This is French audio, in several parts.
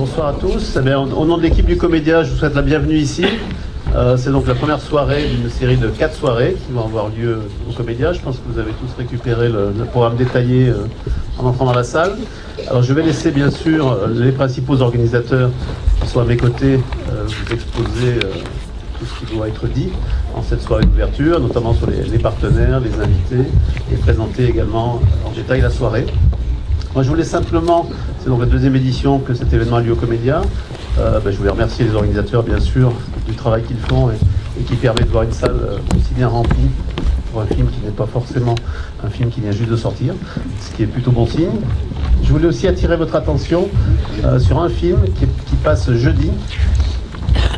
Bonsoir à tous. Eh au nom de l'équipe du Comédia, je vous souhaite la bienvenue ici. Euh, c'est donc la première soirée d'une série de quatre soirées qui vont avoir lieu au Comédia. Je pense que vous avez tous récupéré le, programme détaillé euh, en entrant dans la salle. Alors je vais laisser bien sûr euh, les principaux organisateurs qui sont à mes côtés vous exposer tout ce qui doit être dit en cette soirée d'ouverture, notamment sur les, les partenaires, les invités, et présenter également en détail la soirée. Moi, je voulais simplement, c'est donc la deuxième édition que cet événement a lieu au Comédia. Euh, ben, je voulais remercier les organisateurs, bien sûr, du travail qu'ils font et, qui permet de voir une salle euh, aussi bien remplie pour un film qui n'est pas forcément un film qui vient juste de sortir, ce qui est plutôt bon signe. Je voulais aussi attirer votre attention euh, sur un film qui, passe jeudi,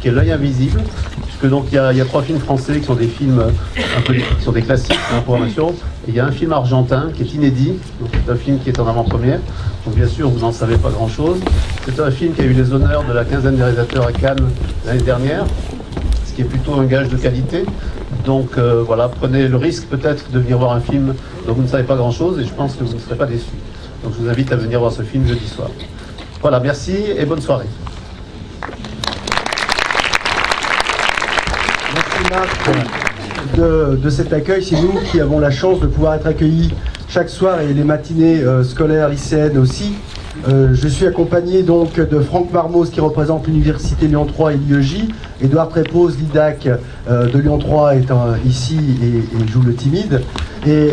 qui est L'œil invisible, puisque donc il y, a, trois films français qui sont des films un peu qui sont des classiques la programmation, et il y a un film argentin qui est inédit, donc c'est un film qui est en avant-première, donc bien sûr vous n'en savez pas grand-chose. C'est un film qui a eu les honneurs de la quinzaine des réalisateurs à Cannes l'année dernière, ce qui est plutôt un gage de qualité. Donc euh, voilà, prenez le risque peut-être de venir voir un film dont vous ne savez pas grand-chose, et je pense que vous ne serez pas déçus. Donc je vous invite à venir voir ce film jeudi soir. Voilà, merci et bonne soirée. Merci Marc de, cet accueil. C'est nous qui avons la chance de pouvoir être accueillis chaque soir et les matinées euh, scolaires lycéennes aussi. Euh, je suis accompagné donc de Franck Marmos qui représente l'Université Lyon 3 et l'IEJ. Édouard Trépose, l'IDAC euh, de Lyon 3 est euh, ici et, joue le timide. Et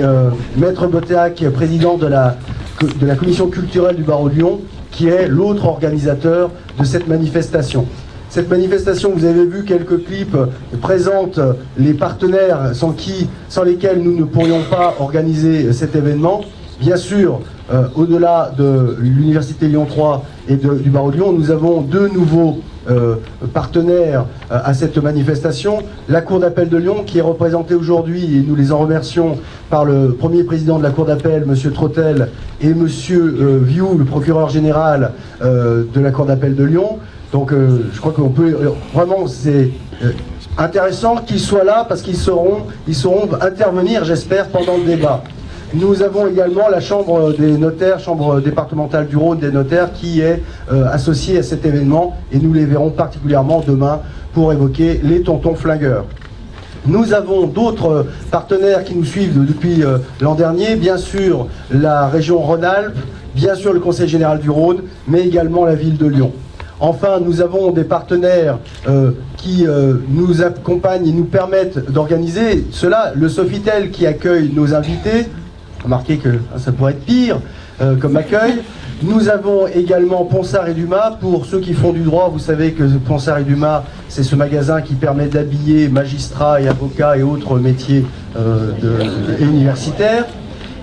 Maître Botéac, président de la, de la commission culturelle du barreau de Lyon, qui est l'autre organisateur de cette manifestation. Cette manifestation, vous avez vu quelques clips, présente les partenaires sans lesquels nous ne pourrions pas organiser cet événement. Bien sûr, euh, au-delà de l'Université Lyon 3 et du barreau de Lyon, nous avons deux nouveaux euh, partenaires euh, à cette manifestation. La Cour d'appel de Lyon, qui est représentée aujourd'hui, et nous les en remercions, par le premier président de la Cour d'appel, M. Trottel, et M. Vioux, le procureur général de la Cour d'appel de Lyon. Donc euh, je crois qu'on peut... euh, vraiment, c'est euh, intéressant qu'ils soient là parce qu'ils sauront, sauront intervenir, j'espère, pendant le débat. Nous avons également la Chambre des notaires, Chambre départementale du Rhône des notaires, qui est associée à cet événement et nous les verrons particulièrement demain pour évoquer les tontons flingueurs. Nous avons d'autres partenaires qui nous suivent depuis l'an dernier, bien sûr la région Rhône-Alpes, bien sûr le Conseil général du Rhône, mais également la ville de Lyon. Enfin, nous avons des partenaires euh, qui euh, nous accompagnent et nous permettent d'organiser cela. Le Sofitel qui accueille nos invités, remarquez que hein, ça pourrait être pire euh, comme accueil. Nous avons également Ponsard et Dumas. Pour ceux qui font du droit, vous savez que Ponsard et Dumas, c'est ce magasin qui permet d'habiller magistrats et avocats et autres métiers universitaires.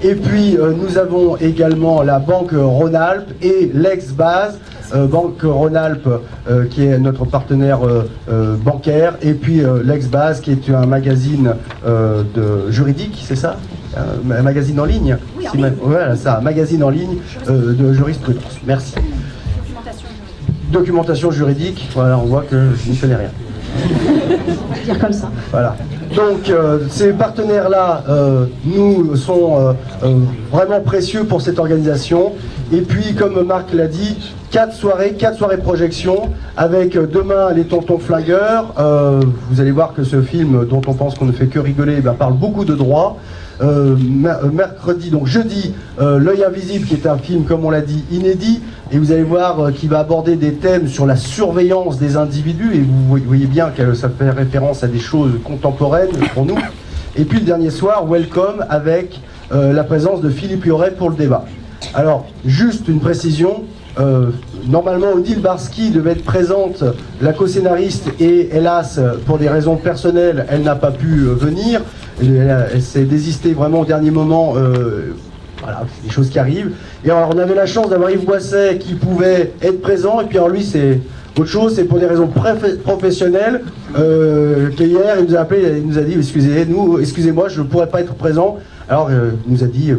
Et puis euh, nous avons également la Banque Rhône-Alpes et l'ex-base, euh, Banque Rhône-Alpes euh, qui est notre partenaire euh, bancaire, et puis l'ex-base qui est un magazine de juridique, c'est ça? Un magazine en ligne Oui, en Si ma- ligne. Voilà, ça, un magazine en ligne de jurisprudence. Merci. Documentation juridique. Documentation juridique, voilà, on voit que je n'y connais rien. On va dire comme ça. Voilà. Donc euh, ces partenaires-là euh, nous sont euh, vraiment précieux pour cette organisation. Et puis, comme Marc l'a dit, quatre soirées, quatre soirées projection avec euh, demain les Tontons Flingueurs. Euh, vous allez voir que ce film, dont on pense qu'on ne fait que rigoler, ben, parle beaucoup de droit. Euh, euh, mercredi, donc jeudi, L'œil invisible, qui est un film, comme on l'a dit, inédit, et vous allez voir qu'il va aborder des thèmes sur la surveillance des individus, et vous voy- voyez bien que ça fait référence à des choses contemporaines pour nous. Et puis le dernier soir, Welcome, avec la présence de Philippe Yoret pour le débat. Alors, juste une précision, euh, normalement Odile Barski devait être présente, la co-scénariste, et hélas, pour des raisons personnelles, elle n'a pas pu euh, venir. Elle, s'est désistée vraiment au dernier moment. euh, voilà, des choses qui arrivent. Et alors, on avait la chance d'avoir Yves Boisset qui pouvait être présent, et puis alors lui, c'est autre chose, c'est pour des raisons professionnelles. Qu'hier, il nous a appelé, il nous a dit excusez-nous, excusez-moi, je ne pourrais pas être présent. Alors, il nous a dit,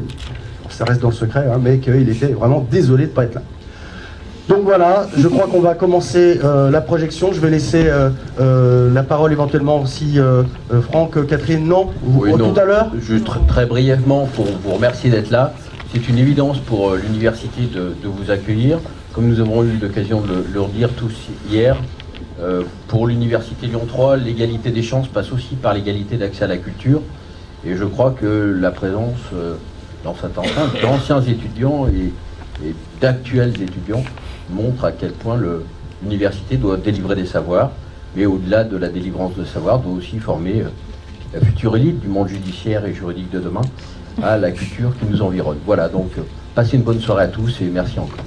ça reste dans le secret, hein, mais qu'il était vraiment désolé de ne pas être là. Donc voilà, je crois qu'on va commencer euh, la projection. Je vais laisser euh, euh, la parole éventuellement si Franck, Catherine, non? Vous- Oui, non. Tout à l'heure? Juste très, brièvement pour vous remercier d'être là. C'est une évidence pour l'université de, de vous accueillir. comme nous avons eu l'occasion de le redire tous hier, pour l'Université Lyon 3, l'égalité des chances passe aussi par l'égalité d'accès à la culture. Et je crois que la présence dans cette enceinte d'anciens étudiants et, d'actuels étudiants montre à quel point l'université doit délivrer des savoirs, mais au-delà de la délivrance de savoirs, doit aussi former euh, la future élite du monde judiciaire et juridique de demain à la culture qui nous environne. Voilà, donc passez une bonne soirée à tous et merci encore.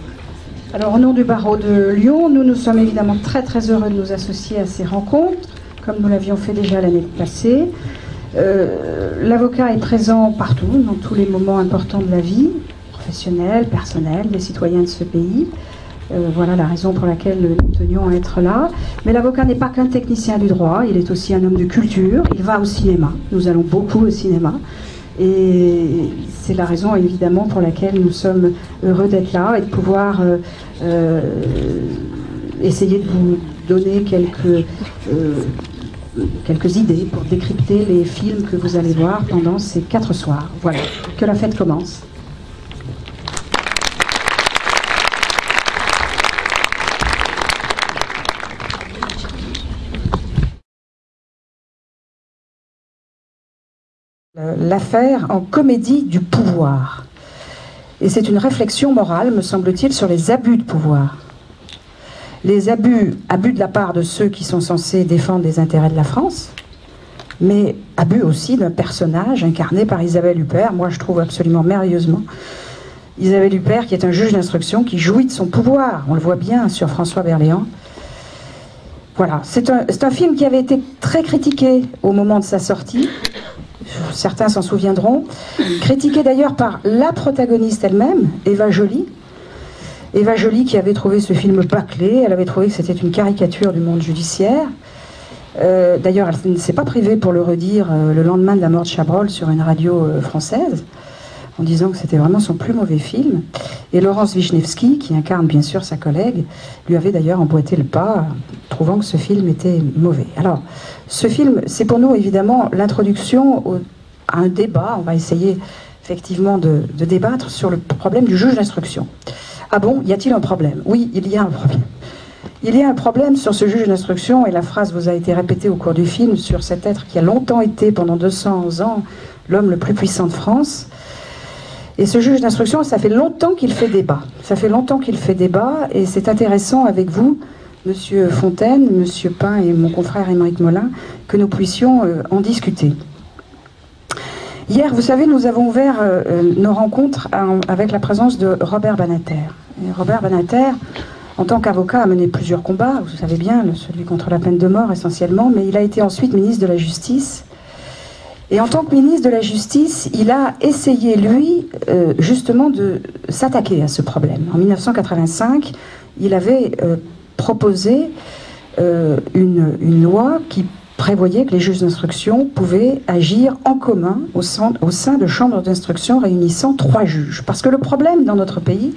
Alors, au nom du barreau de Lyon, nous nous sommes évidemment très très heureux de nous associer à ces rencontres, comme nous l'avions fait déjà l'année passée. Euh, l'avocat est présent partout, dans tous les moments importants de la vie, professionnelle, personnelle, des citoyens de ce pays. Euh, voilà la raison pour laquelle nous tenions à être là. Mais l'avocat n'est pas qu'un technicien du droit, il est aussi un homme de culture, il va au cinéma, nous allons beaucoup au cinéma. Et c'est la raison évidemment pour laquelle nous sommes heureux d'être là et de pouvoir euh, essayer de vous donner quelques, quelques idées pour décrypter les films que vous allez voir pendant ces quatre soirs. Voilà, que la fête commence. L'affaire en comédie du pouvoir. Et c'est une réflexion morale, me semble-t-il, sur les abus de pouvoir. Les abus, abus de la part de ceux qui sont censés défendre les intérêts de la France, mais abus aussi d'un personnage incarné par Isabelle Huppert, moi je trouve absolument merveilleusement. Isabelle Huppert, qui est un juge d'instruction, qui jouit de son pouvoir, on le voit bien sur François Berléand. Voilà, c'est un, un film qui avait été très critiqué au moment de sa sortie, certains s'en souviendront, critiqué d'ailleurs par la protagoniste elle-même, Eva Jolie. Eva Jolie qui avait trouvé ce film bâclé, elle avait trouvé que c'était une caricature du monde judiciaire. Euh, d'ailleurs, elle ne s'est pas privée pour le redire euh, le lendemain de la mort de Chabrol sur une radio euh, française en disant que c'était vraiment son plus mauvais film. Et Laurence Wisniewski, qui incarne bien sûr sa collègue, lui avait d'ailleurs emboîté le pas, trouvant que ce film était mauvais. Alors, ce film, c'est pour nous évidemment l'introduction à un débat. On va essayer effectivement de, débattre sur le problème du juge d'instruction. Ah bon, y a-t-il un problème? Oui, il y a un problème. Il y a un problème sur ce juge d'instruction, et la phrase vous a été répétée au cours du film sur cet être qui a longtemps été, pendant 200 ans, l'homme le plus puissant de France. Et ce juge d'instruction, ça fait longtemps qu'il fait débat. Ça fait longtemps qu'il fait débat, et c'est intéressant avec vous, Monsieur Fontaine, Monsieur Pain et mon confrère Émeric Molin, que nous puissions euh, en discuter. Hier, vous savez, nous avons ouvert euh, euh, nos rencontres avec la présence de Robert Banater. Robert Banater, en tant qu'avocat, a mené plusieurs combats, vous savez bien, celui contre la peine de mort essentiellement, mais il a été ensuite ministre de la Justice et en tant que ministre de la Justice, il a essayé, lui, euh, justement, de s'attaquer à ce problème. En 1985, il avait proposé une, loi qui prévoyait que les juges d'instruction pouvaient agir en commun au sein, de chambres d'instruction réunissant trois juges. Parce que le problème dans notre pays,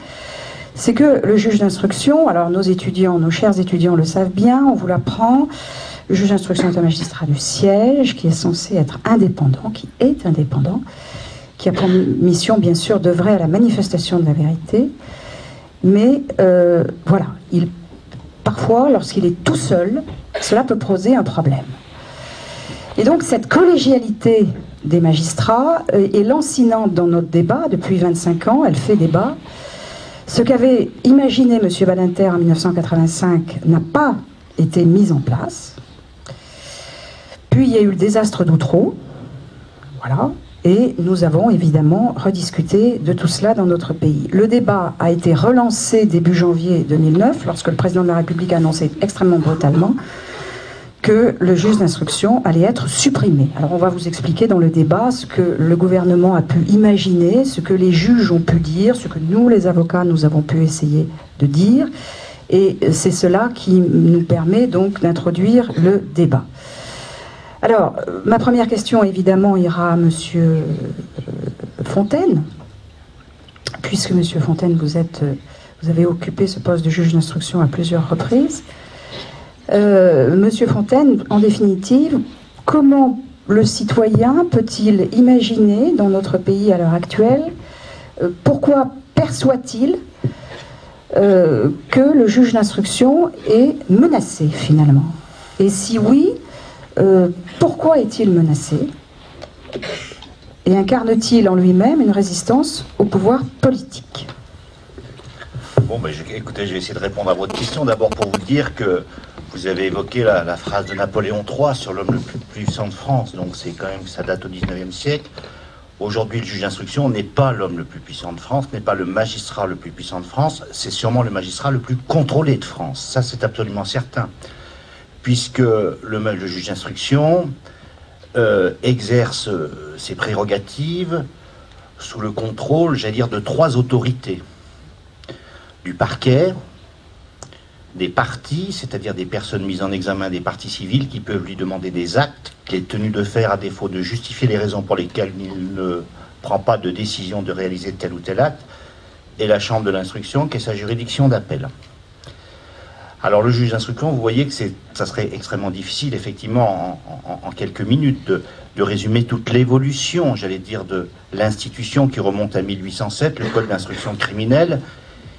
c'est que le juge d'instruction, alors nos étudiants, nos chers étudiants le savent bien, on vous l'apprend, le juge d'instruction est un magistrat du siège qui est censé être indépendant, qui est indépendant, qui a pour mission, bien sûr, d'œuvrer à la manifestation de la vérité. Mais euh, voilà, il, parfois, lorsqu'il est tout seul, cela peut poser un problème. Et donc, cette collégialité des magistrats euh, est lancinante dans notre débat depuis 25 ans, elle fait débat. Ce qu'avait imaginé M. Badinter en 1985 n'a pas été mis en place. Puis il y a eu le désastre d'Outreau. Voilà. Et nous avons évidemment rediscuté de tout cela dans notre pays. Le débat a été relancé début janvier 2009, lorsque le président de la République a annoncé extrêmement brutalement que le juge d'instruction allait être supprimé. Alors on va vous expliquer dans le débat ce que le gouvernement a pu imaginer, ce que les juges ont pu dire, ce que nous, les avocats, nous avons pu essayer de dire. Et c'est cela qui nous permet donc d'introduire le débat. Alors, ma première question, évidemment, ira à Monsieur euh, Fontaine, puisque Monsieur Fontaine, vous, êtes, euh, vous avez occupé ce poste de juge d'instruction à plusieurs reprises. Euh, Monsieur Fontaine, en définitive, comment le citoyen peut-il imaginer dans notre pays à l'heure actuelle, pourquoi perçoit-il euh, que le juge d'instruction est menacé finalement? Et si oui, euh, pourquoi est-il menacé? Et incarne-t-il en lui-même une résistance au pouvoir politique? Bon, ben, écoutez, je vais essayer de répondre à votre question. D'abord pour vous dire que vous avez évoqué la, phrase de Napoléon III sur l'homme le plus puissant de France. Donc c'est quand même, ça date au 19e siècle. Aujourd'hui, le juge d'instruction n'est pas l'homme le plus puissant de France, n'est pas le magistrat le plus puissant de France, c'est sûrement le magistrat le plus contrôlé de France. Ça, c'est absolument certain. Puisque le juge d'instruction euh, exerce euh, ses prérogatives sous le contrôle, j'allais dire, de trois autorités du parquet, des parties, c'est-à-dire des personnes mises en examen des parties civiles qui peuvent lui demander des actes qu'il est tenu de faire à défaut de justifier les raisons pour lesquelles il ne prend pas de décision de réaliser tel ou tel acte, et la chambre de l'instruction qui est sa juridiction d'appel. Alors le juge d'instruction, vous voyez que ça serait extrêmement difficile, effectivement, en, en- en quelques minutes, de, de résumer toute l'évolution, j'allais dire, de l'institution qui remonte à 1807, le Code d'instruction criminelle,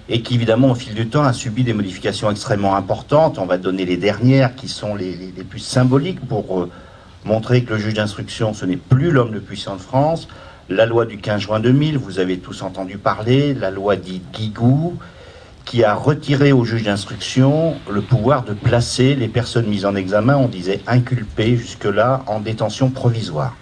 et qui, évidemment, au fil du temps, a subi des modifications extrêmement importantes. On va donner les dernières, qui sont les, plus symboliques, pour euh, montrer que le juge d'instruction, ce n'est plus l'homme le puissant de France. La loi du 15 juin 2000, vous avez tous entendu parler, la loi dite Guigou, qui a retiré au juge d'instruction le pouvoir de placer les personnes mises en examen, on disait inculpées jusque-là, en détention provisoire.